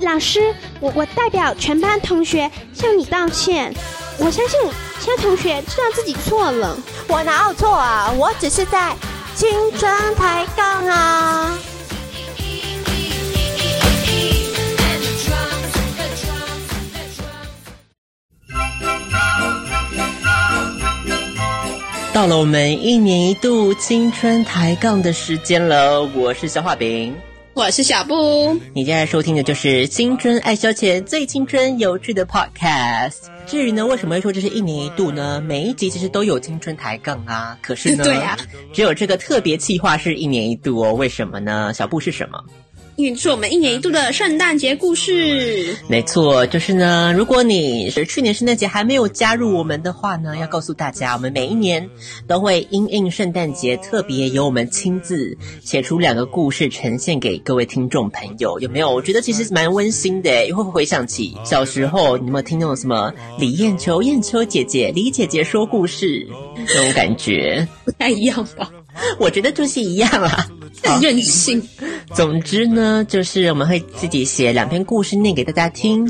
老师，我我代表全班同学向你道歉。我相信其他同学知道自己错了。我哪有错啊？我只是在青春抬杠啊！到了我们一年一度青春抬杠的时间了，我是小画饼。我是小布，你现在收听的就是《青春爱消遣》最青春有趣的 Podcast。至于呢，为什么会说这是一年一度呢？每一集其实都有青春抬杠啊，可是呢，对啊，只有这个特别企划是一年一度哦。为什么呢？小布是什么？因为是我们一年一度的圣诞节故事。没错，就是呢。如果你是去年圣诞节还没有加入我们的话呢，要告诉大家，我们每一年都会因应圣诞节，特别由我们亲自写出两个故事呈现给各位听众朋友。有没有？我觉得其实蛮温馨的，会不会回想起小时候，你有没有听那种什么李艳秋、艳秋姐姐、李姐姐说故事那种感觉？不太一样吧？我觉得就是一样啦。很任性。总之呢，就是我们会自己写两篇故事念给大家听。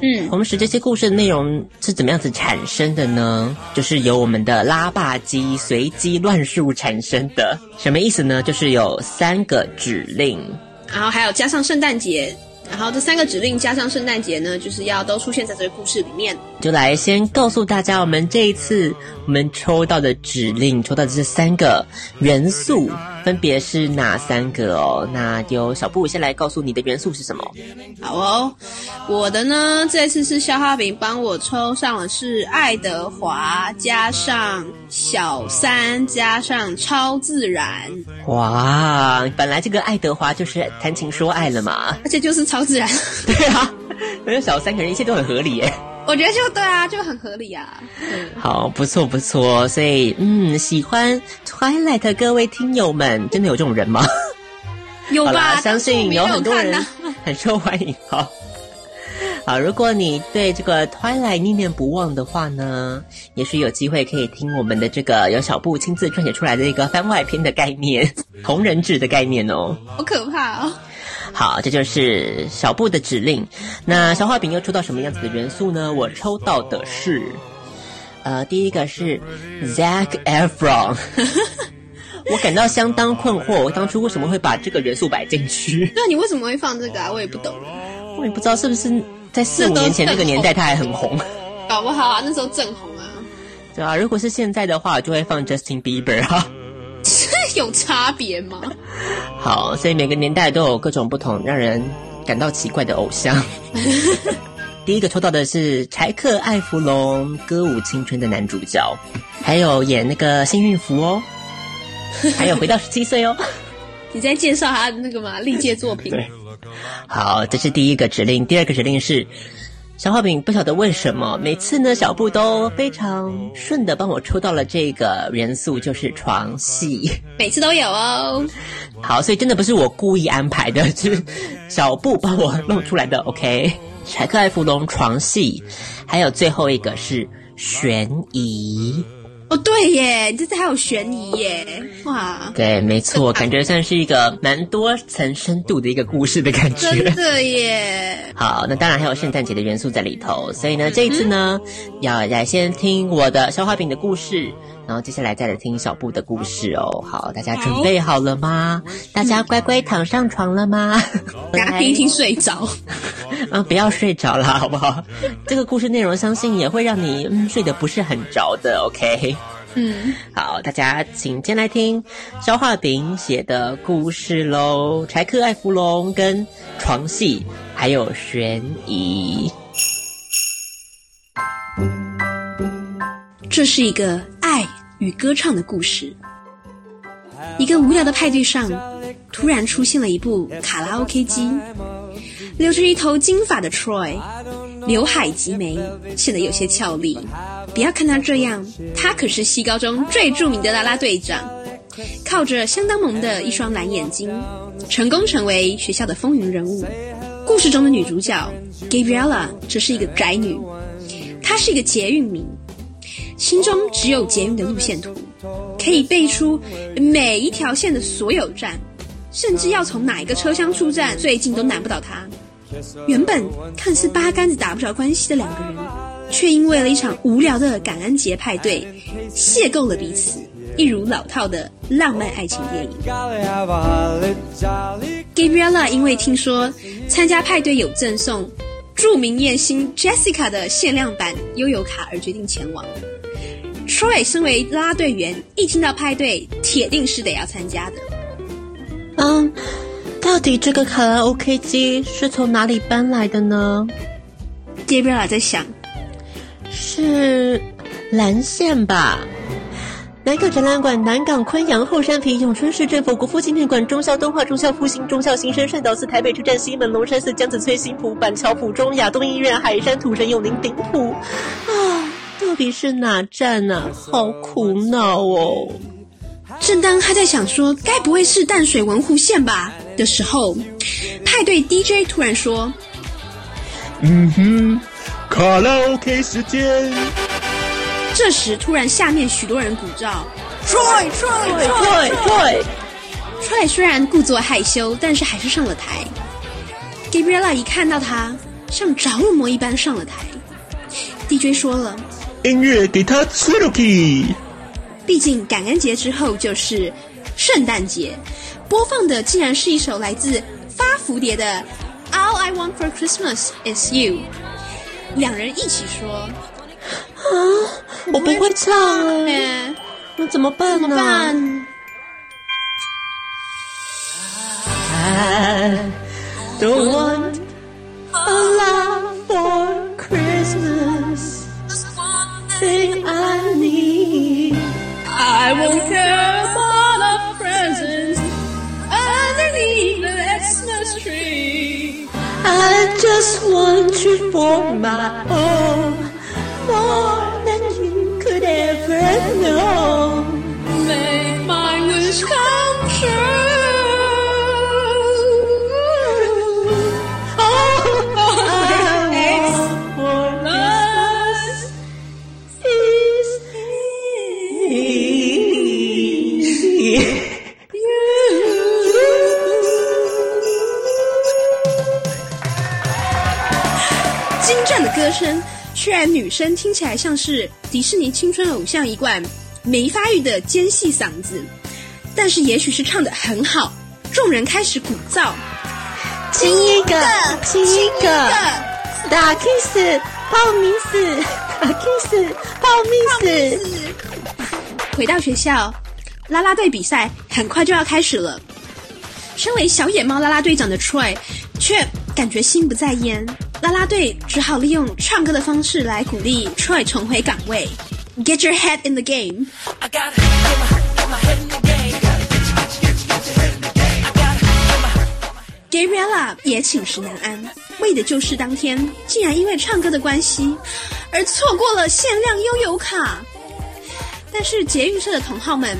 嗯，同时这些故事的内容是怎么样子产生的呢？就是由我们的拉霸机随机乱数产生的。什么意思呢？就是有三个指令，然后还有加上圣诞节。然后这三个指令加上圣诞节呢，就是要都出现在这个故事里面。就来先告诉大家，我们这一次我们抽到的指令，抽到的这三个元素分别是哪三个哦？那由小布先来告诉你的元素是什么？好哦，我的呢，这次是消化饼帮我抽上了是爱德华加上小三加上超自然。哇，本来这个爱德华就是谈情说爱了嘛，而且就是超。自然，对啊，没 有小三，可能一切都很合理耶。我觉得就对啊，就很合理啊。好，不错不错，所以嗯，喜欢 Twilight 各位听友们，真的有这种人吗？有吧？相信有很多人很受欢迎。好，好，如果你对这个 Twilight 念念不忘的话呢，也许有机会可以听我们的这个由小布亲自撰写出来的一个番外篇的概念，同人志的概念哦。好可怕哦！好，这就是小布的指令。那小画饼又抽到什么样子的元素呢？我抽到的是，呃，第一个是 Zac Efron。我感到相当困惑，我当初为什么会把这个元素摆进去？那你为什么会放这个啊？我也不懂。我也不知道是不是在四五年前那个年代他还很红。搞不好啊，那时候正红啊。对啊，如果是现在的话，就会放 Justin Bieber 啊。有差别吗？好，所以每个年代都有各种不同让人感到奇怪的偶像。第一个抽到的是柴克·艾弗隆，《歌舞青春》的男主角，还有演那个幸运符哦，还有回到十七岁哦。你在介绍他的那个吗？历届作品。对，好，这是第一个指令。第二个指令是。小画饼不晓得为什么，每次呢小布都非常顺的帮我抽到了这个元素，就是床戏。每次都有哦。好，所以真的不是我故意安排的，是小布帮我弄出来的。OK，柴克艾弗隆床戏，还有最后一个是悬疑。哦，对对耶，你这次还有悬疑耶，哇，对，没错，感觉算是一个蛮多层深度的一个故事的感觉。真的耶。好，那当然还有圣诞节的元素在里头，所以呢，这一次呢，要来先听我的消化饼的故事，然后接下来再来听小布的故事哦。好，大家准备好了吗？大家乖乖躺上床了吗？大家听一听睡着。啊，不要睡着了，好不好？这个故事内容相信也会让你嗯睡得不是很着的，OK？嗯，好，大家请先来听肖化饼写的故事喽。柴克艾弗隆跟床戏还有悬疑。这是一个爱与歌唱的故事。一个无聊的派对上，突然出现了一部卡拉 OK 机。留着一头金发的 Troy，刘海及眉，显得有些俏丽。不要看他这样，他可是西高中最著名的啦啦队长。靠着相当萌的一双蓝眼睛，成功成为学校的风云人物。故事中的女主角 Gabriella 则是一个宅女，她是一个捷运迷，心中只有捷运的路线图，可以背出每一条线的所有站，甚至要从哪一个车厢出站最近都难不倒他。原本看似八竿子打不着关系的两个人，却因为了一场无聊的感恩节派对，邂逅了彼此，一如老套的浪漫爱情电影。Gabriella 因为听说参加派对有赠送著名艳星 Jessica 的限量版悠游卡而决定前往。Troy 身为啦啦队员，一听到派对，铁定是得要参加的。嗯。到底这个卡拉 OK 机是从哪里搬来的呢？Gabriella 在想，是蓝线吧？南港展览馆、南港、昆阳、后山坪、永春市政府、国父纪念馆、中校东化、中校复兴、中校新生、善导寺、台北车站、西门、龙山寺、江子翠、新浦、板桥、浦中、亚东医院、海山、土城、永宁、顶埔。啊，到底是哪站啊？好苦恼哦！正当他在想说该不会是淡水文湖线吧的时候，派对 DJ 突然说：“嗯哼，卡拉 OK 时间。”这时突然下面许多人鼓噪：“Troy Troy Troy Troy Troy！” 虽然故作害羞，但是还是上了台。Gabriella 一看到他，像着了魔一般上了台。DJ 说了：“音乐给他吹了起。”毕竟感恩节之后就是圣诞节，播放的竟然是一首来自发蝴蝶的《All I Want for Christmas Is You》。两人一起说：“啊，我不会唱哎，那怎么办呢？”怎么办？I don't want a lot for Christmas. Thing I need. I won't care for the presents underneath the Xmas tree. I just want you for my own, more than you could ever know. Make my wish come true. 声，虽然女生听起来像是迪士尼青春偶像一贯没发育的尖细嗓子，但是也许是唱的很好，众人开始鼓噪。亲一个，亲一个，打 kiss，报名死，打 kiss，报名死。回到学校，啦啦队比赛很快就要开始了。身为小野猫啦啦队长的 Troy，却感觉心不在焉。啦啦队只好利用唱歌的方式来鼓励 Troy 重回岗位。Get your head in the game。Gabriella 也寝食难安，为的就是当天竟然因为唱歌的关系而错过了限量悠游卡。但是捷运社的同好们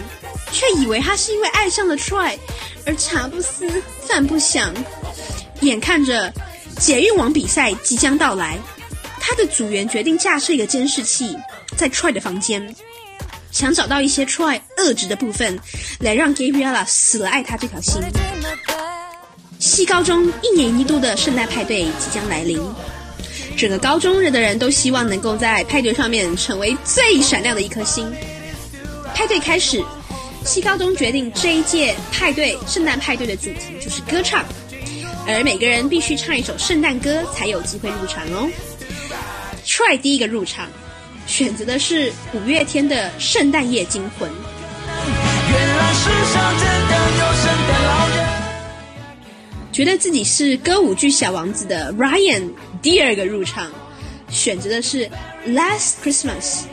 却以为他是因为爱上了 Troy 而茶不思饭不想。眼看着捷运网比赛即将到来，他的组员决定架设一个监视器在 Troy 的房间。想找到一些 Troy 恶质的部分，来让 Gabriella 死了爱他这条心。西高中一年一度的圣诞派对即将来临，整个高中的人都希望能够在派对上面成为最闪亮的一颗星。派对开始，西高中决定这一届派对圣诞派对的主题就是歌唱，而每个人必须唱一首圣诞歌才有机会入场哦。Try 第一个入场。选择的是五月天的《圣诞夜惊魂》。觉得自己是歌舞剧小王子的 Ryan 第二个入场，选择的是《Last Christmas》。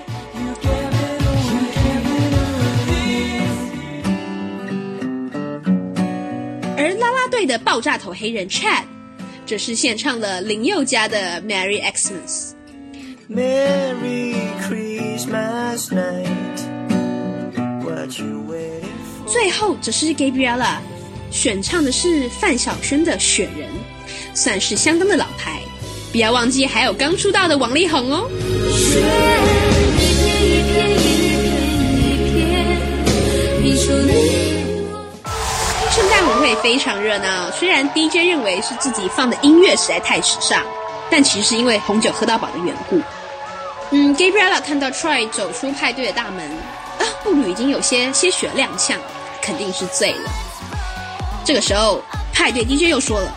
而啦啦队的爆炸头黑人 Chad，则是献唱了林宥嘉的《Merry Xmas》。Merry Christmas night. What you waiting for? 最后则是 Gabriella 选唱的是范晓萱的《雪人》，算是相当的老牌。不要忘记还有刚出道的王力宏哦。雪一片一片一片一片，圣诞舞会非常热闹。虽然 DJ 认为是自己放的音乐实在太时尚，但其实是因为红酒喝到饱的缘故。嗯，Gabriella 看到 Try 走出派对的大门，啊，步履已经有些些许踉跄，肯定是醉了。这个时候，派对 DJ 又说了：“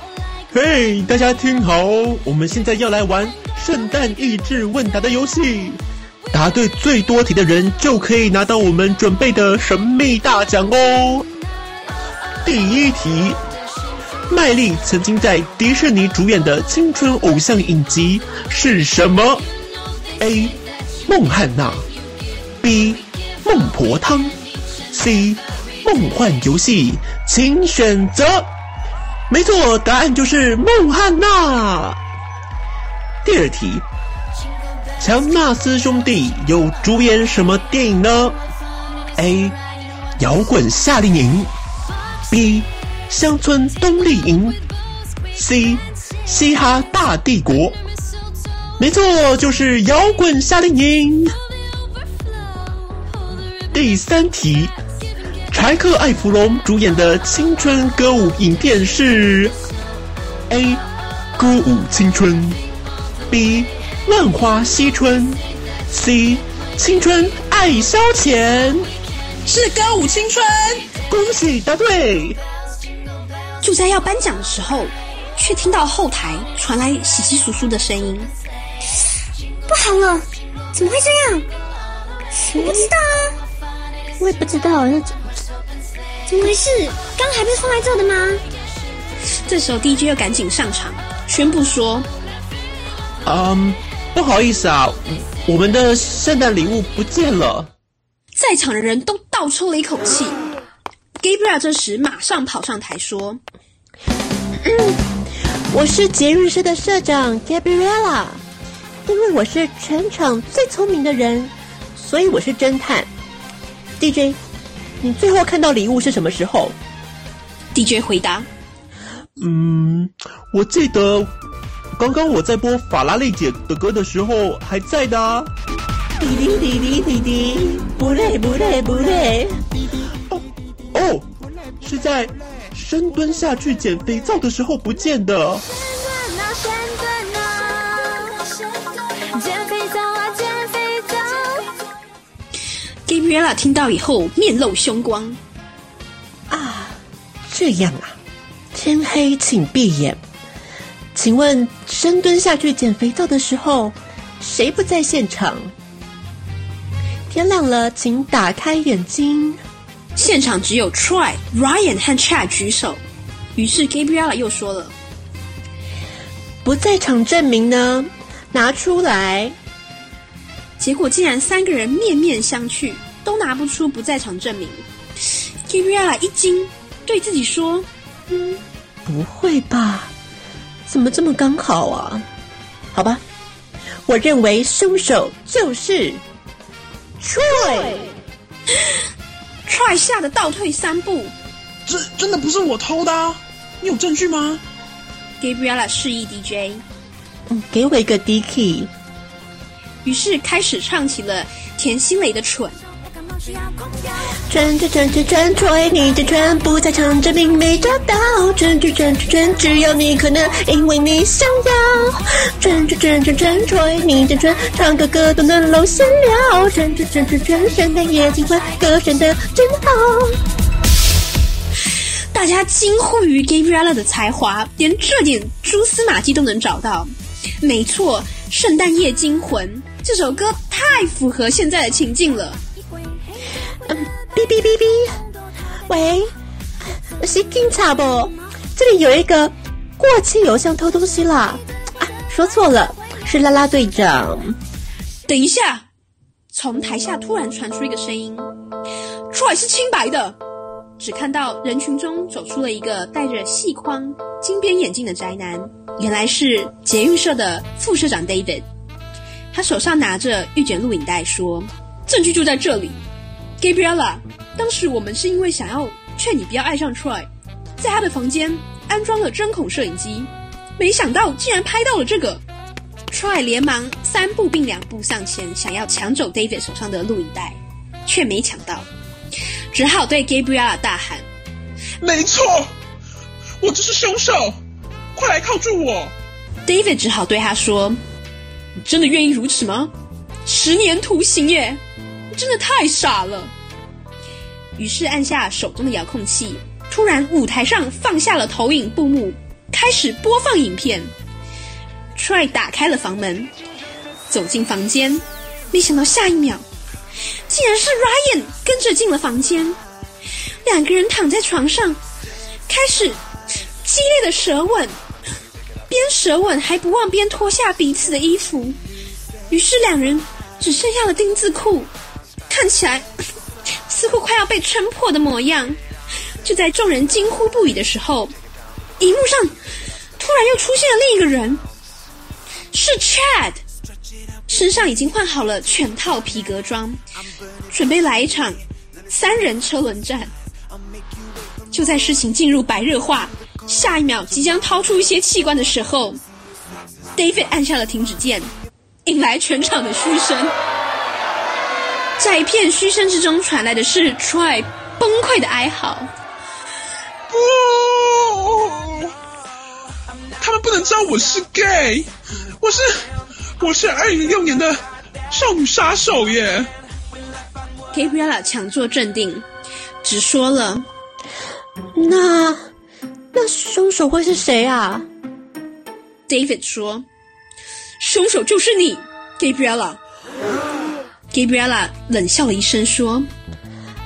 嘿，大家听好，我们现在要来玩圣诞益智问答的游戏，答对最多题的人就可以拿到我们准备的神秘大奖哦。”第一题，麦莉曾经在迪士尼主演的青春偶像影集是什么？A. 孟汉娜，B. 孟婆汤，C. 梦幻游戏，请选择。没错，答案就是孟汉娜。第二题，强纳斯兄弟有主演什么电影呢？A. 摇滚夏令营，B. 乡村冬令营，C. 嘻哈大帝国。没错，就是摇滚夏令营。第三题，柴克艾弗隆主演的青春歌舞影片是：A. 歌舞青春，B. 万花嬉春，C. 青春爱消遣。是歌舞青春，恭喜答对。就在要颁奖的时候，却听到后台传来稀稀疏疏的声音。不好了，怎么会这样？我不知道啊，我也不知道，那怎怎么回事？刚还不是放在这的吗？这时候 DJ 又赶紧上场，宣布说：“嗯，不好意思啊，我们的圣诞礼物不见了。”在场的人都倒抽了一口气。Gabriel 这时马上跑上台说：“嗯，我是节日社的社长 Gabriella。”因为我是全场最聪明的人，所以我是侦探。DJ，你最后看到礼物是什么时候？DJ 回答：“嗯，我记得刚刚我在播法拉利姐的歌的时候还在的。”滴滴滴滴滴滴，不累不累不累。哦哦，是在深蹲下去捡肥皂的时候不见的。Gabriella 听到以后面露凶光。啊，这样啊，天黑请闭眼。请问深蹲下去捡肥皂的时候，谁不在现场？天亮了，请打开眼睛。现场只有 Troy、Ryan 和 Chad 举手。于是 Gabriella 又说了：“不在场证明呢，拿出来。”结果竟然三个人面面相觑，都拿不出不在场证明。Gabriella 一惊，对自己说：“嗯，不会吧？怎么这么刚好啊？好吧，我认为凶手就是 Troy。”Troy 吓得倒退三步：“这真的不是我偷的，你有证据吗？”Gabriella 示意 DJ：“ 嗯，给我一个 D key。”于是开始唱起了田心蕾的《蠢》。转转转转转，Troy，你的转不在场，证明没找到。转转转转转，只有你可能，因为你想要。转转转转转，Troy，你的转，唱个歌都能露馅了。转转转转转，圣诞夜金婚，歌选的真好。大家惊呼于 Gabriella 的才华，连这点蛛丝马迹都能找到。没错，《圣诞夜惊魂》这首歌太符合现在的情境了。嗯，哔哔哔哔，喂，是警察不？这里有一个过气邮箱偷东西啦！啊，说错了，是拉拉队长。等一下，从台下突然传出一个声音出来是清白的。”只看到人群中走出了一个戴着细框金边眼镜的宅男，原来是捷运社的副社长 David。他手上拿着预卷录影带，说：“证据就在这里，Gabriella。当时我们是因为想要劝你不要爱上 Troy，在他的房间安装了针孔摄影机，没想到竟然拍到了这个。Try 连忙三步并两步向前，想要抢走 David 手上的录影带，却没抢到。只好对 Gabriella 大喊：“没错，我就是凶手，快来铐住我！”David 只好对他说：“你真的愿意如此吗？十年徒刑耶！你真的太傻了。”于是按下手中的遥控器，突然舞台上放下了投影布幕，开始播放影片。Try 打开了房门，走进房间，没想到下一秒。竟然是 Ryan 跟着进了房间，两个人躺在床上，开始激烈的舌吻，边舌吻还不忘边脱下彼此的衣服，于是两人只剩下了丁字裤，看起来似乎快要被撑破的模样。就在众人惊呼不已的时候，荧幕上突然又出现了另一个人，是 Chad。身上已经换好了全套皮革装，准备来一场三人车轮战。就在事情进入白热化，下一秒即将掏出一些器官的时候，David 按下了停止键，引来全场的嘘声。在一片嘘声之中传来的是 Troy 崩溃的哀嚎：“不，他们不能知道我是 gay，我是。”我是二零六年的少女杀手耶！Gabriella 强作镇定，只说了：“那那凶手会是谁啊？”David 说：“凶手就是你，Gabriella。”Gabriella 冷笑了一声说：“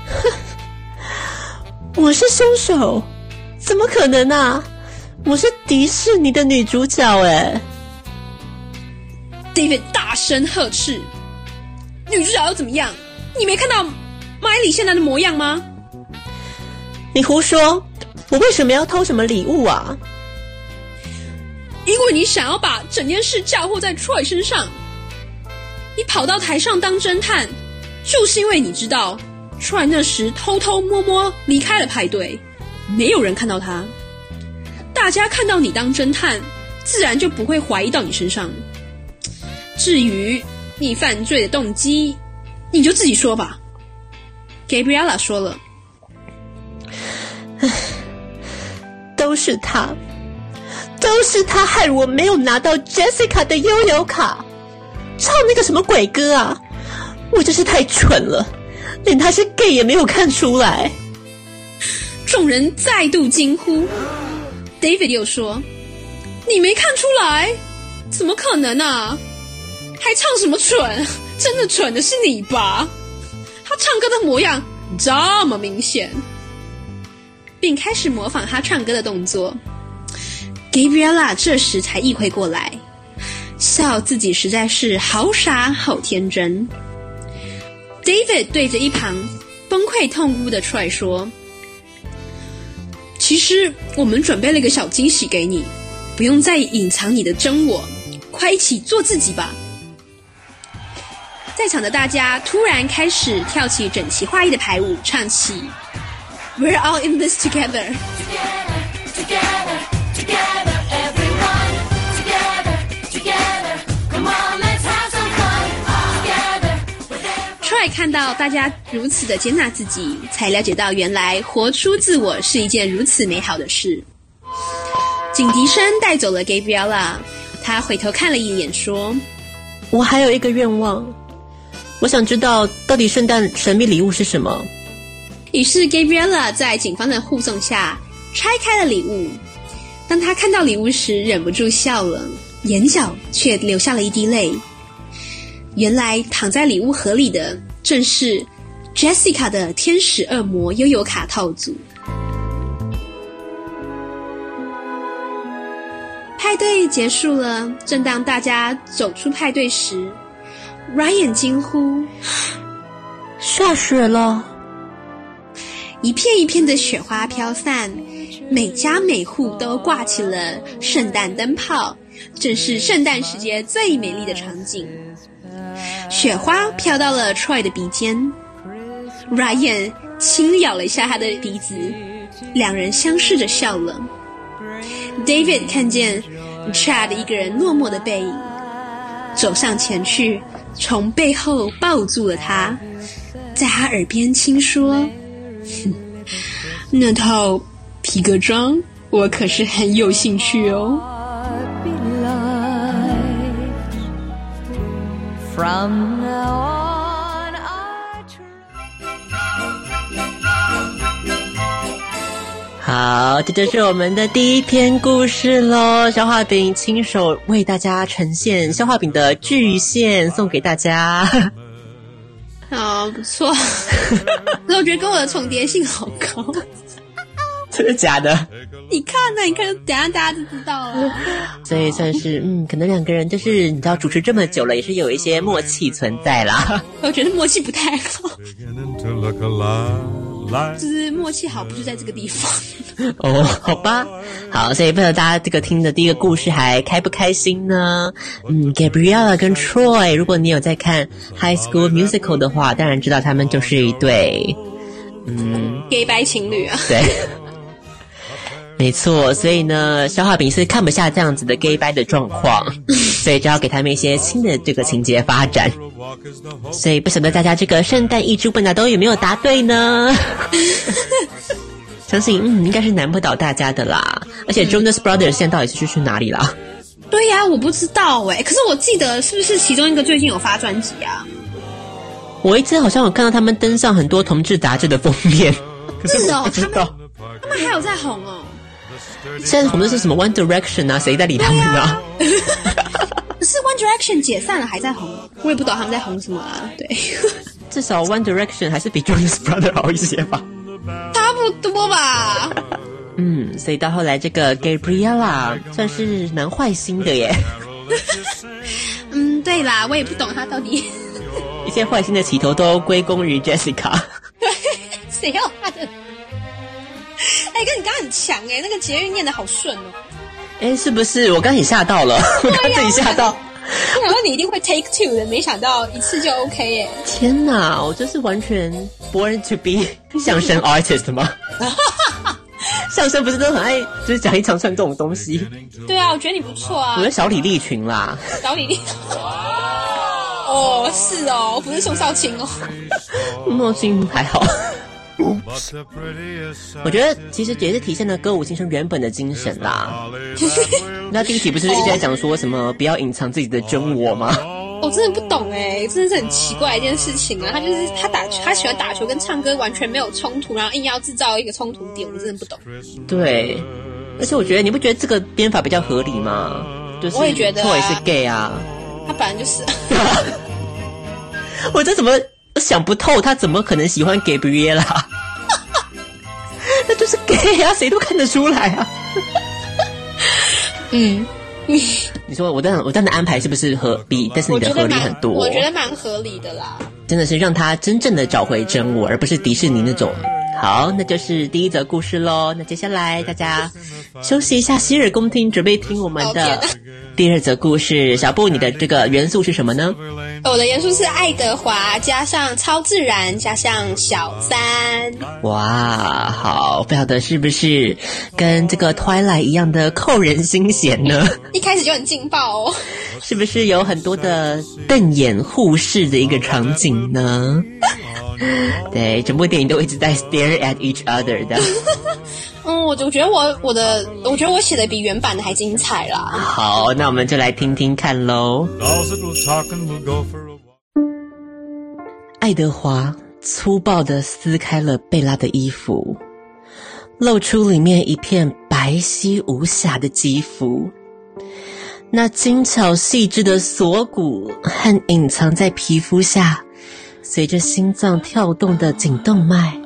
哼，我是凶手？怎么可能啊？我是迪士尼的女主角哎！” David 大声呵斥：“女主角又怎么样？你没看到麦里现在的模样吗？”你胡说！我为什么要偷什么礼物啊？因为你想要把整件事嫁祸在 Troy 身上。你跑到台上当侦探，就是因为你知道 Troy 那时偷偷摸摸离开了派对，没有人看到他。大家看到你当侦探，自然就不会怀疑到你身上。至于你犯罪的动机，你就自己说吧。Gabriella 说了：“都是他，都是他害我没有拿到 Jessica 的悠游卡，唱那个什么鬼歌啊！我真是太蠢了，连他是 gay 也没有看出来。”众人再度惊呼。David 又说：“你没看出来？怎么可能啊？”还唱什么蠢？真的蠢的是你吧？他唱歌的模样这么明显，并开始模仿他唱歌的动作。Gabriella 这时才意会过来，笑自己实在是好傻好天真。David 对着一旁崩溃痛哭的 Troy 说：“其实我们准备了一个小惊喜给你，不用再隐藏你的真我，快一起做自己吧。”在场的大家突然开始跳起整齐划一的排舞，唱起 "We're all in this together"。看到大家如此的接纳自己，才了解到原来活出自我是一件如此美好的事。警笛声带走了 Gabriella，他回头看了一眼，说：“我还有一个愿望，我想知道到底圣诞神秘礼物是什么。”于是 Gabriella 在警方的护送下拆开了礼物。当他看到礼物时，忍不住笑了，眼角却流下了一滴泪。原来躺在礼物盒里的正是 Jessica 的天使恶魔悠游卡套组。派对结束了，正当大家走出派对时，Ryan 惊呼：“ 下雪了！”一片一片的雪花飘散，每家每户都挂起了圣诞灯泡，正是圣诞时节最美丽的场景。雪花飘到了 Troy 的鼻尖，Ryan 轻咬了一下他的鼻子，两人相视着笑了。David 看见 Chad 一个人落寞的背影，走上前去，从背后抱住了他，在他耳边轻说：“那套皮革装，我可是很有兴趣哦。” From now on, I try. 好，这就是我们的第一篇故事喽。消化饼亲手为大家呈现消化饼的巨献，送给大家。好，不错。那我觉得跟我的重叠性好高。真的假的？你看呢？你看，等下大家就知道了。所以算是嗯，可能两个人就是你知道主持这么久了，也是有一些默契存在啦。我觉得默契不太好，就是默契好不是在这个地方。哦，好吧，好，所以不知道大家这个听的第一个故事还开不开心呢？嗯，Gabriella 跟 Troy，如果你有在看 High School Musical 的话，当然知道他们就是一对嗯 gay 白情侣啊。对。没错，所以呢，消化饼是看不下这样子的 gay 掰的状况，所以就要给他们一些新的这个情节发展。所以不晓得大家这个圣诞一猪笨大都有没有答对呢？相信嗯，应该是难不倒大家的啦。而且 Jonas Brothers 现在到底是去哪里啦？对呀，我不知道哎。可是我记得是不是其中一个最近有发专辑啊？我一直好像有看到他们登上很多同志杂志的封面，可是哦，不知道他们还有在红哦。现在红的是什么 One Direction 啊？谁在理他们呢？可 是 One Direction 解散了还在红，我也不懂他们在红什么啊。对，至少 One Direction 还是比 Jonas Brothers 好一些吧。差不多吧。嗯，所以到后来这个 Gabriella 算是蛮坏心的耶。嗯，对啦，我也不懂他到底。一切坏心的起头都归功于 Jessica。对，谁要他的？哎，哥，你刚刚很强哎，那个捷运念的好顺哦。哎，是不是？我刚也吓到了，我刚自己吓到。我想说你一定会 take two 的，没想到一次就 OK 耶。天哪，我这是完全 born to be 相声 artist 吗？相声不是都很爱就是讲一长串这种东西？对啊，我觉得你不错啊。我的小李立群啦，小李立。哦，是哦，不是宋少卿哦。宋少卿还好。我觉得其实也是体现了歌舞青春原本的精神啦。那第一题不是一直在讲说什么不要隐藏自己的真我吗？我真的不懂哎，真的是很奇怪一件事情啊！他就是他打他喜欢打球跟唱歌完全没有冲突，然后硬要制造一个冲突点，我真的不懂。对，而且我觉得你不觉得这个编法比较合理吗？就是我也觉得错也是 gay 啊，他本来就是。我这怎么想不透？他怎么可能喜欢 Gabriella？那就是 gay 啊，谁都看得出来啊。嗯，你说我这样我这样的安排是不是合比但是你的合理很多？我觉得蛮合理的啦。真的是让他真正的找回真我，而不是迪士尼那种。好，那就是第一则故事喽。那接下来大家休息一下，洗耳恭听，准备听我们的第二则故事，小布，你的这个元素是什么呢？我的元素是爱德华加上超自然加上小三。哇，好，不晓得是不是跟这个 Twilight 一样的扣人心弦呢？一开始就很劲爆哦，是不是有很多的瞪眼互视的一个场景呢？对，整部电影都一直在 stare at each other 的。嗯，我我觉得我我的我觉得我写的比原版的还精彩啦。好，那我们就来听听看喽。爱德华粗暴的撕开了贝拉的衣服，露出里面一片白皙无瑕的肌肤。那精巧细致的锁骨和隐藏在皮肤下，随着心脏跳动的颈动脉。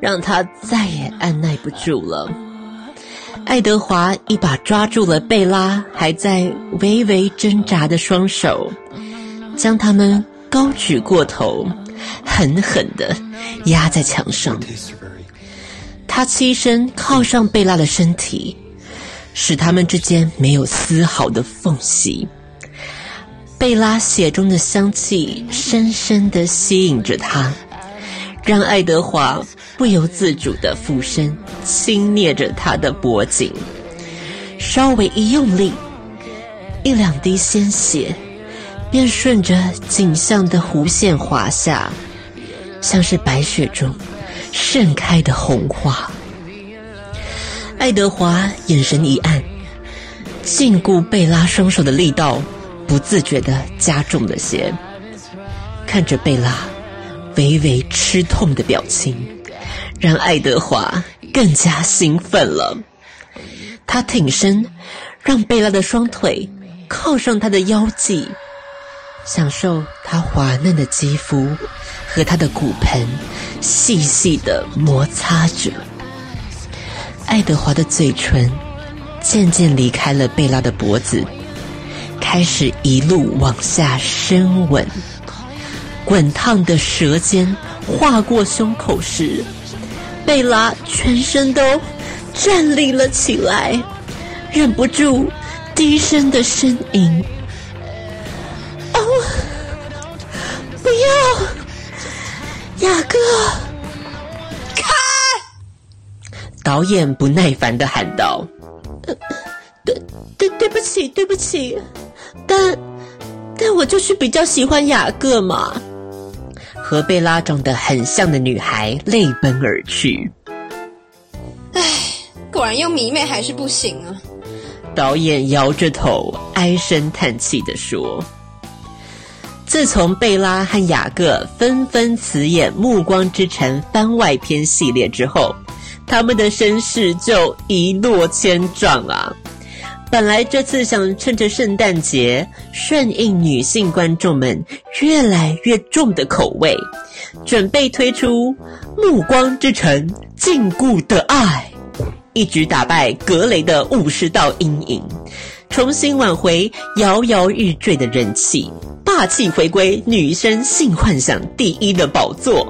让他再也按耐不住了。爱德华一把抓住了贝拉还在微微挣扎的双手，将他们高举过头，狠狠地压在墙上。他栖身靠上贝拉的身体，使他们之间没有丝毫的缝隙。贝拉血中的香气深深地吸引着他，让爱德华。不由自主的俯身轻捏着他的脖颈，稍微一用力，一两滴鲜血便顺着颈项的弧线滑下，像是白雪中盛开的红花。爱德华眼神一暗，禁锢贝拉双手的力道不自觉的加重了些，看着贝拉微微吃痛的表情。让爱德华更加兴奋了。他挺身，让贝拉的双腿靠上他的腰际，享受他滑嫩的肌肤和他的骨盆细细的摩擦着。爱德华的嘴唇渐渐离开了贝拉的脖子，开始一路往下深吻。滚烫的舌尖划过胸口时。贝拉全身都站立了起来，忍不住低声的呻吟：“哦，不要，雅各，开！”导演不耐烦的喊道：“对，对，对不起，对不起，但，但我就是比较喜欢雅各嘛。”和贝拉长得很像的女孩泪奔而去。唉，果然用迷妹还是不行啊！导演摇着头，唉声叹气的说：“自从贝拉和雅各纷纷辞演《暮光之城》番外篇系列之后，他们的身世就一落千丈啊！”本来这次想趁着圣诞节顺应女性观众们越来越重的口味，准备推出《暮光之城：禁锢的爱》，一举打败格雷的武士道阴影，重新挽回摇摇欲坠的人气，霸气回归女生性幻想第一的宝座，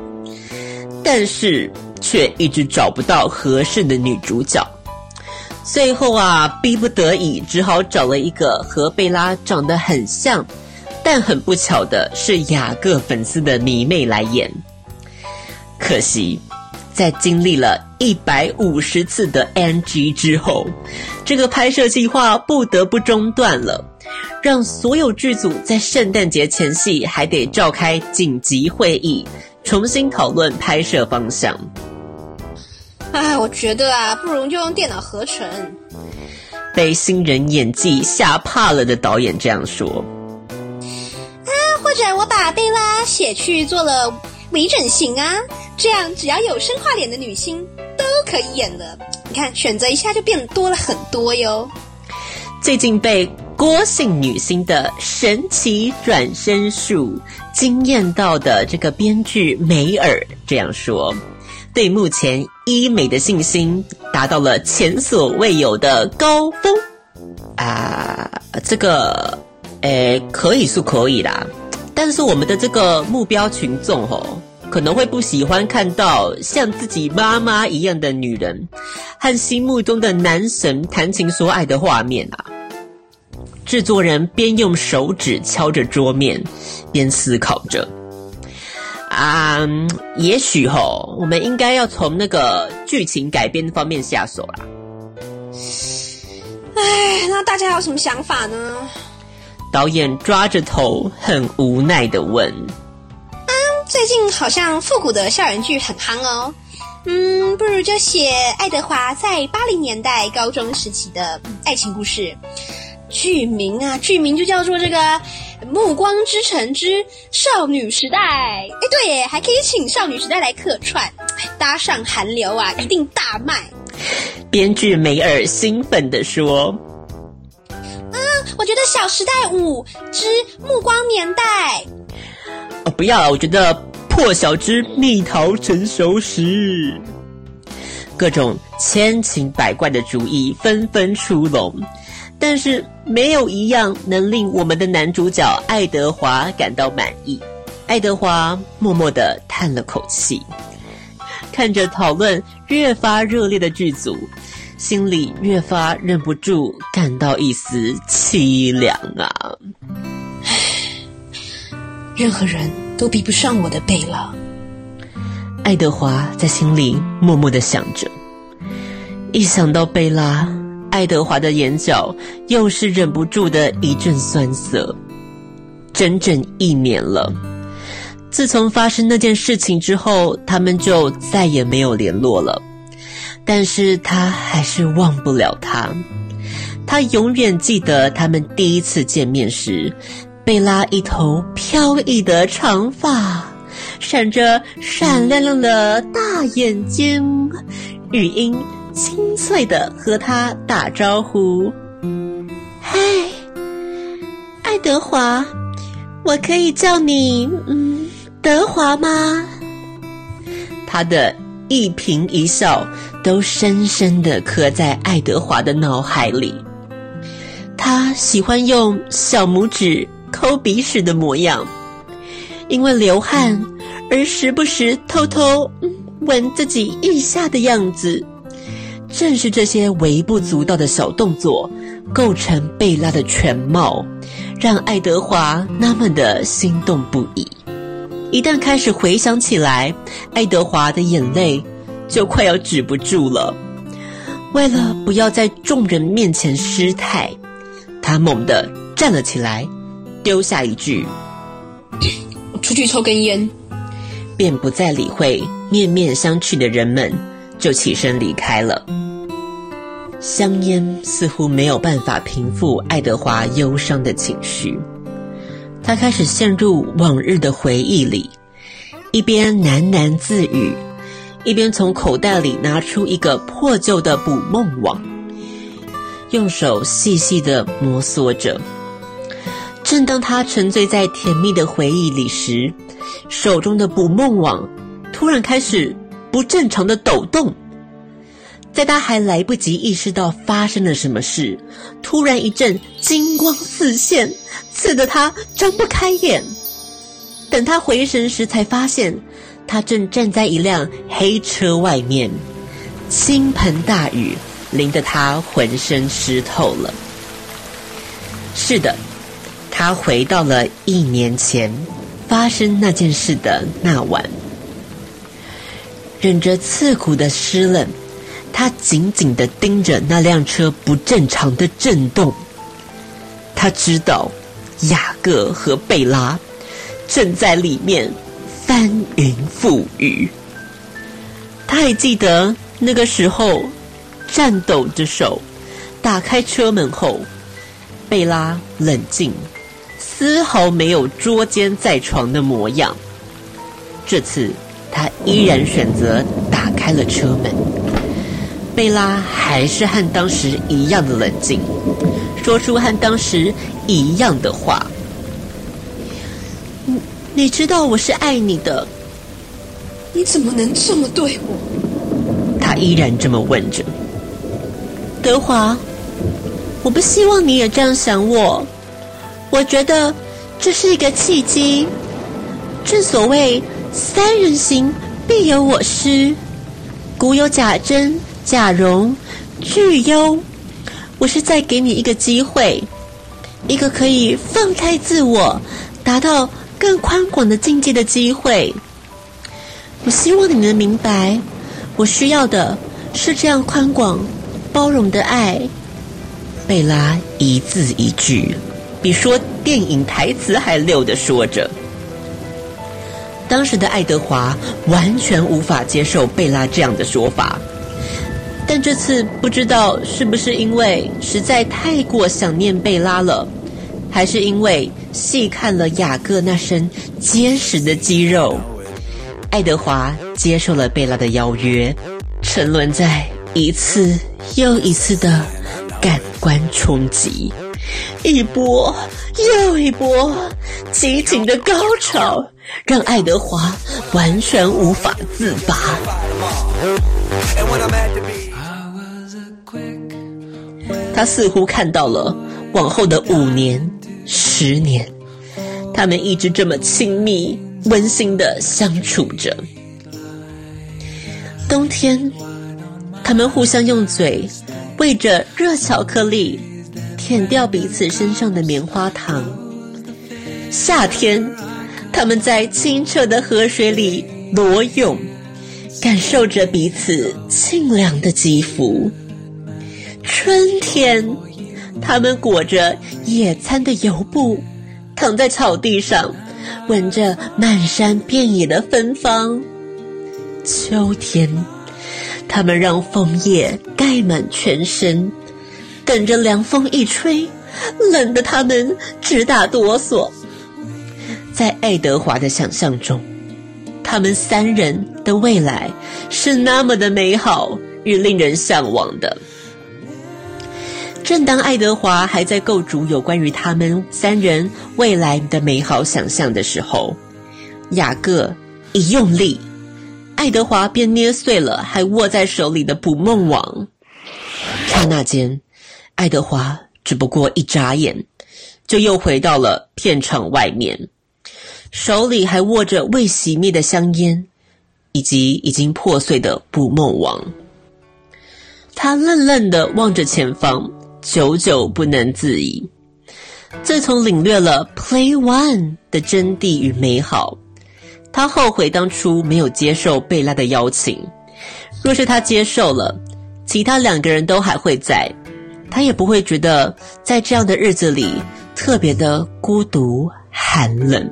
但是却一直找不到合适的女主角。最后啊，逼不得已，只好找了一个和贝拉长得很像，但很不巧的是雅各粉丝的迷妹来演。可惜，在经历了一百五十次的 NG 之后，这个拍摄计划不得不中断了，让所有剧组在圣诞节前夕还得召开紧急会议，重新讨论拍摄方向。哎，我觉得啊，不如就用电脑合成。被新人演技吓怕了的导演这样说。啊，或者我把贝拉写去做了微整形啊，这样只要有生化脸的女星都可以演的。你看，选择一下就变多了很多哟。最近被郭姓女星的神奇转身术惊艳到的这个编剧梅尔这样说。对目前医美的信心达到了前所未有的高峰啊！这个，诶，可以是可以啦，但是我们的这个目标群众吼，可能会不喜欢看到像自己妈妈一样的女人和心目中的男神谈情说爱的画面啊。制作人边用手指敲着桌面，边思考着。啊，也许吼，我们应该要从那个剧情改编方面下手啦。哎，那大家有什么想法呢？导演抓着头，很无奈的问：“嗯，最近好像复古的校园剧很夯哦。嗯，不如就写爱德华在八零年代高中时期的爱情故事。剧名啊，剧名就叫做这个《暮光之城之少女时代》。哎，对耶，还可以请少女时代来客串，搭上韩流啊，一定大卖。”编剧梅尔兴奋地说：“嗯，我觉得《小时代五之暮光年代》哦，不要，我觉得《破晓之蜜桃成熟时》。各种千奇百怪的主意纷纷出笼，但是没有一样能令我们的男主角爱德华感到满意。爱德华默默的叹了口气。”看着讨论越发热烈的剧组，心里越发忍不住感到一丝凄凉啊！任何人都比不上我的贝拉。爱德华在心里默默的想着。一想到贝拉，爱德华的眼角又是忍不住的一阵酸涩。整整一年了。自从发生那件事情之后，他们就再也没有联络了。但是他还是忘不了他，他永远记得他们第一次见面时，贝拉一头飘逸的长发，闪着闪亮亮的大眼睛，语音清脆的和他打招呼：“嗨，爱德华，我可以叫你嗯。”德华吗？他的一颦一笑都深深的刻在爱德华的脑海里。他喜欢用小拇指抠鼻屎的模样，因为流汗而时不时偷偷闻自己腋下的样子。正是这些微不足道的小动作，构成贝拉的全貌，让爱德华那么的心动不已。一旦开始回想起来，爱德华的眼泪就快要止不住了。为了不要在众人面前失态，他猛地站了起来，丢下一句：“出去抽根烟。”便不再理会面面相觑的人们，就起身离开了。香烟似乎没有办法平复爱德华忧伤的情绪。他开始陷入往日的回忆里，一边喃喃自语，一边从口袋里拿出一个破旧的捕梦网，用手细细的摩挲着。正当他沉醉在甜蜜的回忆里时，手中的捕梦网突然开始不正常的抖动。在他还来不及意识到发生了什么事，突然一阵金光四现，刺得他睁不开眼。等他回神时，才发现他正站在一辆黑车外面，倾盆大雨淋得他浑身湿透了。是的，他回到了一年前发生那件事的那晚，忍着刺骨的湿冷。他紧紧的盯着那辆车不正常的震动。他知道雅各和贝拉正在里面翻云覆雨。他还记得那个时候，颤抖着手打开车门后，贝拉冷静，丝毫没有捉奸在床的模样。这次，他依然选择打开了车门。贝拉还是和当时一样的冷静，说出和当时一样的话。你你知道我是爱你的，你怎么能这么对我？他依然这么问着。德华，我不希望你也这样想我。我觉得这是一个契机。正所谓三人行，必有我师。古有贾珍。贾蓉，巨优，我是再给你一个机会，一个可以放开自我、达到更宽广的境界的机会。我希望你能明白，我需要的是这样宽广、包容的爱。贝拉一字一句，比说电影台词还溜的说着。当时的爱德华完全无法接受贝拉这样的说法，但这次不知道是不是因为实在太过想念贝拉了，还是因为细看了雅各那身结实的肌肉，爱德华接受了贝拉的邀约，沉沦在一次又一次的感官冲击，一波又一波激情的高潮。让爱德华完全无法自拔。他似乎看到了往后的五年、十年，他们一直这么亲密、温馨的相处着。冬天，他们互相用嘴喂着热巧克力，舔掉彼此身上的棉花糖。夏天。他们在清澈的河水里裸泳，感受着彼此清凉的肌肤。春天，他们裹着野餐的油布，躺在草地上，闻着漫山遍野的芬芳。秋天，他们让枫叶盖满全身，等着凉风一吹，冷得他们直打哆嗦。在爱德华的想象中，他们三人的未来是那么的美好与令人向往的。正当爱德华还在构筑有关于他们三人未来的美好想象的时候，雅各一用力，爱德华便捏碎了还握在手里的捕梦网。刹那间，爱德华只不过一眨眼，就又回到了片场外面。手里还握着未熄灭的香烟，以及已经破碎的捕梦网。他愣愣的望着前方，久久不能自已。自从领略了 Play One 的真谛与美好，他后悔当初没有接受贝拉的邀请。若是他接受了，其他两个人都还会在，他也不会觉得在这样的日子里特别的孤独寒冷。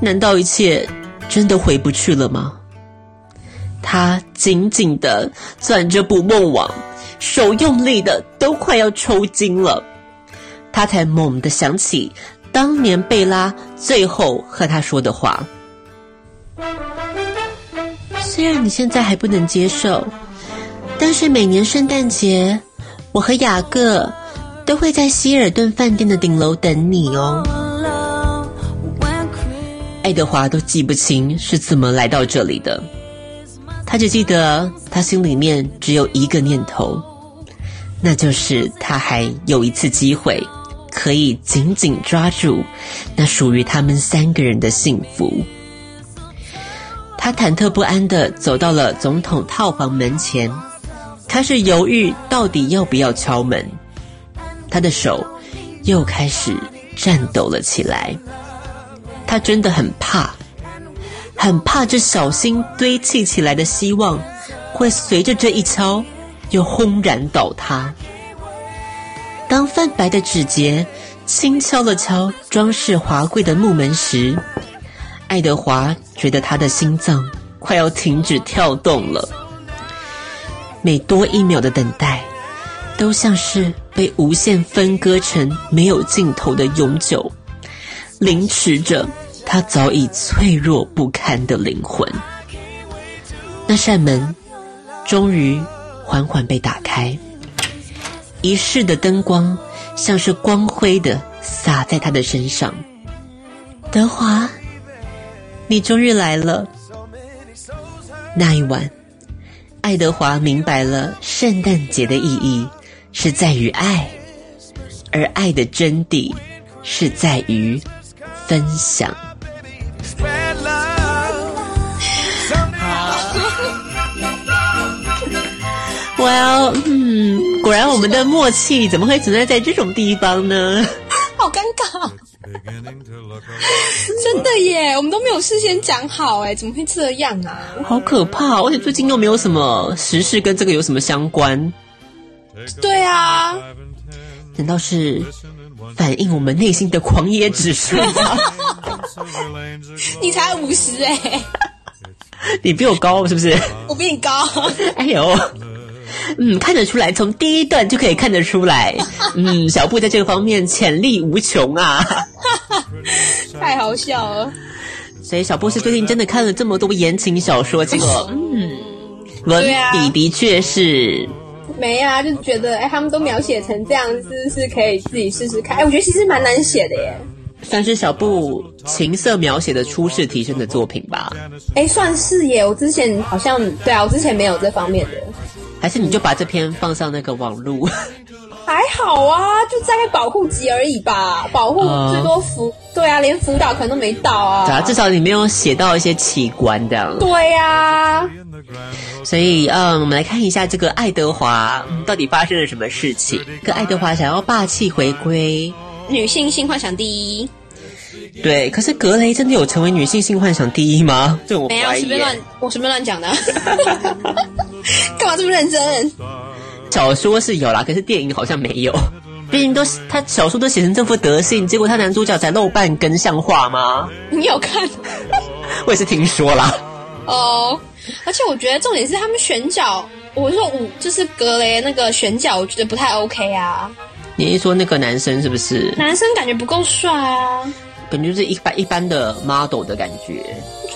难道一切真的回不去了吗？他紧紧的攥着捕梦网，手用力的都快要抽筋了。他才猛地想起当年贝拉最后和他说的话：“虽然你现在还不能接受，但是每年圣诞节，我和雅各都会在希尔顿饭店的顶楼等你哦。”爱德华都记不清是怎么来到这里的，他只记得他心里面只有一个念头，那就是他还有一次机会可以紧紧抓住那属于他们三个人的幸福。他忐忑不安的走到了总统套房门前，开始犹豫到底要不要敲门，他的手又开始颤抖了起来。他真的很怕，很怕这小心堆砌起来的希望，会随着这一敲又轰然倒塌。当泛白的指节轻敲了敲装饰华贵的木门时，爱德华觉得他的心脏快要停止跳动了。每多一秒的等待，都像是被无限分割成没有尽头的永久，凌迟着。他早已脆弱不堪的灵魂。那扇门终于缓缓被打开，一室的灯光像是光辉的洒在他的身上。德华，你终于来了。那一晚，爱德华明白了圣诞节的意义是在于爱，而爱的真谛是在于分享。Well，嗯，果果然我们的默契怎么会存在在这种地方呢？好尴尬，真的耶，我们都没有事先讲好，哎，怎么会这样啊？好可怕！而且最近又没有什么时事跟这个有什么相关，对啊，难道是反映我们内心的狂野指数吗？你才五十哎，你比我高是不是？我比你高，哎呦，嗯，看得出来，从第一段就可以看得出来，嗯，小布在这个方面潜力无穷啊。太好笑了。所以小布是最近真的看了这么多言情小说，结果嗯，文笔的确是没啊，就觉得哎，他们都描写成这样子，是可以自己试试看。哎，我觉得其实蛮难写的耶。算是小布情色描写的初试提升的作品吧？哎，算是耶。我之前好像对啊，我之前没有这方面的。还是你就把这篇放上那个网路？还好啊，就大概保护级而已吧，保护嗯最多辅，对啊，连辅导可能都没到啊，对啊。至少你没有写到一些器官这样。对呀、所以，嗯，我们来看一下这个爱德华、嗯、到底发生了什么事情。这个爱德华想要霸气回归，女性性幻想第一，对，可是格雷真的有成为女性性幻想第一吗？这我没有。随便乱，我随便乱讲的。干嘛这么认真？小说是有啦，可是电影好像没有。毕竟都是他小说都写成这副德性，结果他男主角才露半根，像话吗？你有看 我也是听说啦。哦？而且我觉得重点是他们选角，我是说五就是格雷那个选角，我觉得不太 OK 啊。你是说那个男生是不是？男生感觉不够帅啊，感觉就是一般一般的 model 的感觉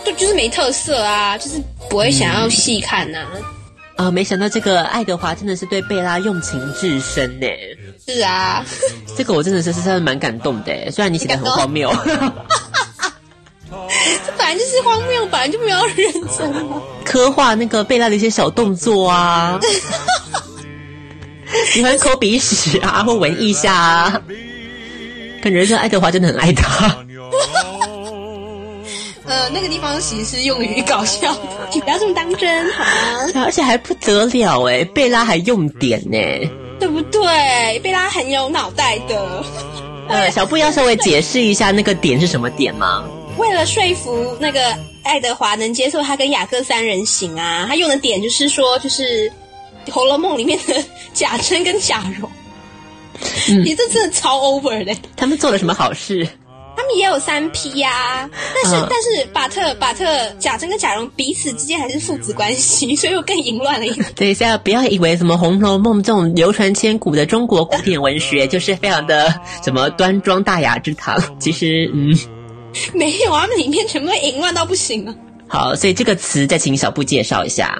就就是没特色啊，就是不会想要细看呐、啊、没想到这个爱德华真的是对贝拉用情至深呢。是啊，这个我真的是是真的蛮感动的耶，虽然你写的很荒谬。这本来就是荒谬，本来就没有认真啊。刻画那个贝拉的一些小动作啊，喜欢抠鼻屎啊，或闻一下啊，感觉这爱德华真的很爱他。呃，那个地方其实是用于搞笑的，你不要这么当真好吗？而且还不得了哎，贝拉还用点呢。对不对？贝拉很有脑袋的。呃，小布要稍微解释一下那个点是什么点吗？为了说服那个爱德华能接受他跟雅各三人行啊，他用的点就是说，就是《红楼梦》里面的贾珍跟贾蓉。嗯你这真的超 over 的。他们做了什么好事？也有三 P 呀、但是、嗯但是巴特巴特贾珍跟贾蓉彼此之间还是父子关系，所以我更淫乱了一点。等一下，不要以为什么《红楼梦》这种流传千古的中国古典文学就是非常的什么端庄大雅之堂。其实，嗯，没有啊，他们里面全部都淫乱到不行啊！好，所以这个词再请小布介绍一下。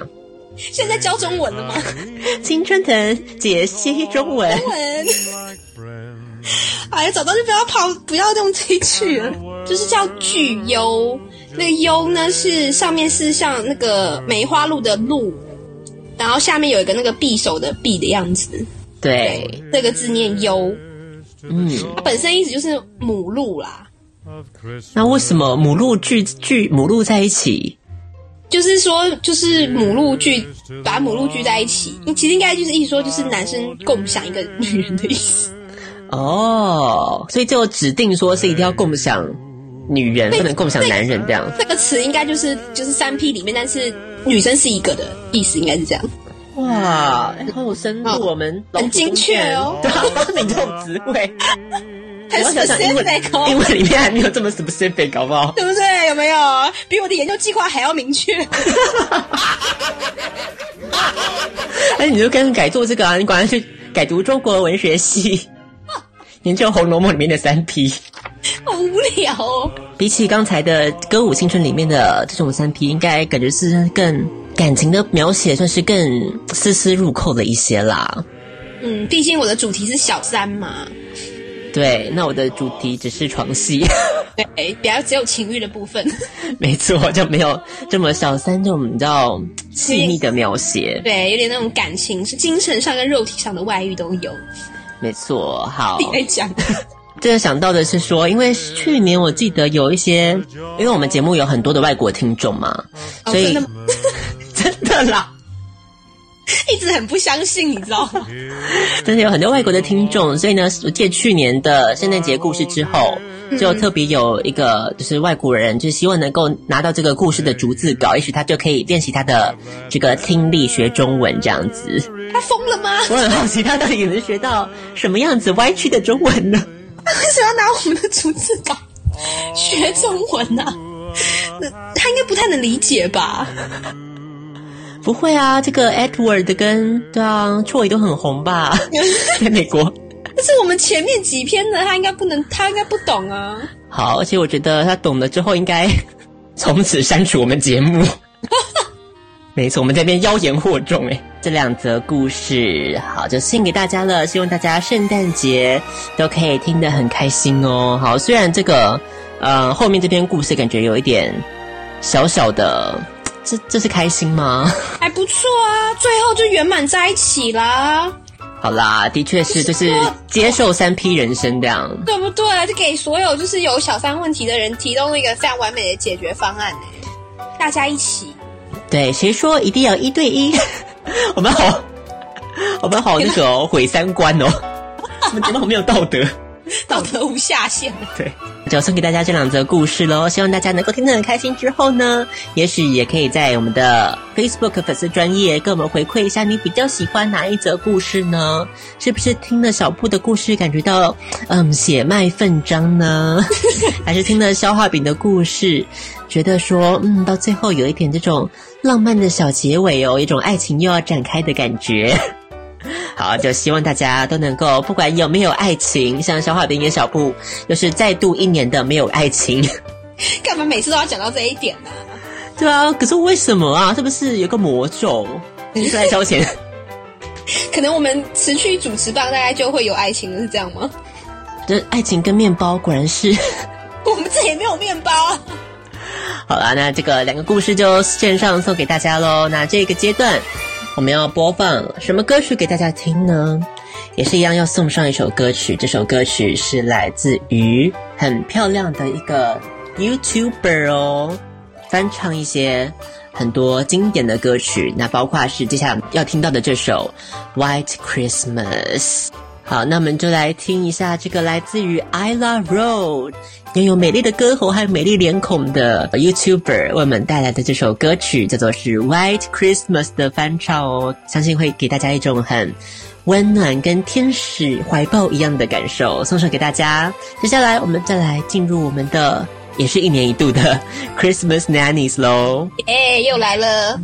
现在教中文了吗？青春藤解析中文，中文。哎呀，早知道就不要跑，不要用这一句了。就是叫巨幽，那个幽呢是上面是像那个梅花鹿的鹿，然后下面有一个那个匕首的匕的样子，对，这个字念幽，嗯，它本身意思就是母鹿啦。那为什么母鹿聚聚母鹿在一起？就是说，就是母鹿聚，把母鹿聚在一起。其实应该就是意思说，就是男生共享一个女人的意思。哦，所以就指定说是一定要共享女人，不能共享男人这样。这个词应该就是就是三 P 里面，但是女生是一个的意思，应该是这样。哇，哎好有深度，哦我们很精确哦你这种词汇，很 specific 哦，英文里面还没有这么 specific，好不好？对不对？有没有比我的研究计划还要明确？哎，你就跟改做这个啊，你管他去改读中国文学系，研究《红楼梦》里面的三 P。好无聊哦。比起刚才的《歌舞青春》里面的这种三 P，应该感觉是更感情的描写，算是更丝丝入扣的一些啦。嗯，毕竟我的主题是小三嘛，对，那我的主题只是床戏，对，比较只有情欲的部分。没错，就没有这么小三这种你知道细腻的描写。对，有点那种感情，是精神上跟肉体上的外遇都有。没错，好你，在讲，这个想到的是说，因为去年我记得有一些，因为我们节目有很多的外国听众嘛，哦所以、真的 真的啦。一直很不相信，你知道吗？真的有很多外国的听众，所以呢，我借去年的圣诞节故事之后，就特别有一个就是外国人，就希望能够拿到这个故事的逐字稿，也许他就可以练习他的这个听力学中文这样子。他疯了吗？我很好奇，他到底能学到什么样子歪曲的中文呢？他为什么要拿我们的逐字稿学中文呢、那他应该不太能理解吧？不会啊，这个 Edward 跟对啊 Troy 都很红吧，在美国。但是我们前面几篇呢，他应该不能，他应该不懂啊。好，而且我觉得他懂了之后，应该从此删除我们节目。没错，我们这边妖言惑众哎，这两则故事好就献给大家了，希望大家圣诞节都可以听得很开心哦。好，虽然这个呃后面这篇故事感觉有一点小小的，这这是开心吗？还不错啊，最后就圆满在一起啦，好啦，的确是就是接受三 P 人生这样。对不对？就给所有就是有小三问题的人提供了一个非常完美的解决方案呢。大家一起，对，谁说一定要一对一？我们好，我们好那个哦毁三观哦，我们节目好没有道德。道德无下限。对，就送给大家这两则故事喽，希望大家能够听得很开心。之后呢，也许也可以在我们的 Facebook 粉丝专业跟我们回馈一下，你比较喜欢哪一则故事呢？是不是听了小布的故事感觉到嗯血脉奋张呢？还是听了消化饼的故事，觉得说嗯到最后有一点这种浪漫的小结尾哦，一种爱情又要展开的感觉。好，就希望大家都能够，不管有没有爱情，像小画饼跟小布，又是再度一年的没有爱情。干嘛每次都要讲到这一点呢、对啊，可是为什么啊？是不是有个魔咒？你是来消遣？可能我们持续主持棒，大概就会有爱情了，是这样吗？这爱情跟面包果然是。我们这也没有面包啊。好啦，那这个两个故事就线上送给大家喽。那这个阶段我们要播放什么歌曲给大家听呢？也是一样要送上一首歌曲，这首歌曲是来自于很漂亮的一个 YouTuber 哦，翻唱一些很多经典的歌曲，那包括是接下来要听到的这首《White Christmas》。好，那我们就来听一下这个来自于 Ila Road 拥有美丽的歌喉还有美丽脸孔的 YouTuber 为我们带来的这首歌曲，叫做是 White Christmas 的翻唱哦，相信会给大家一种很温暖跟天使怀抱一样的感受，送上给大家。接下来我们再来进入我们的也是一年一度的 Christmas Nannies 喽。哎、又来了。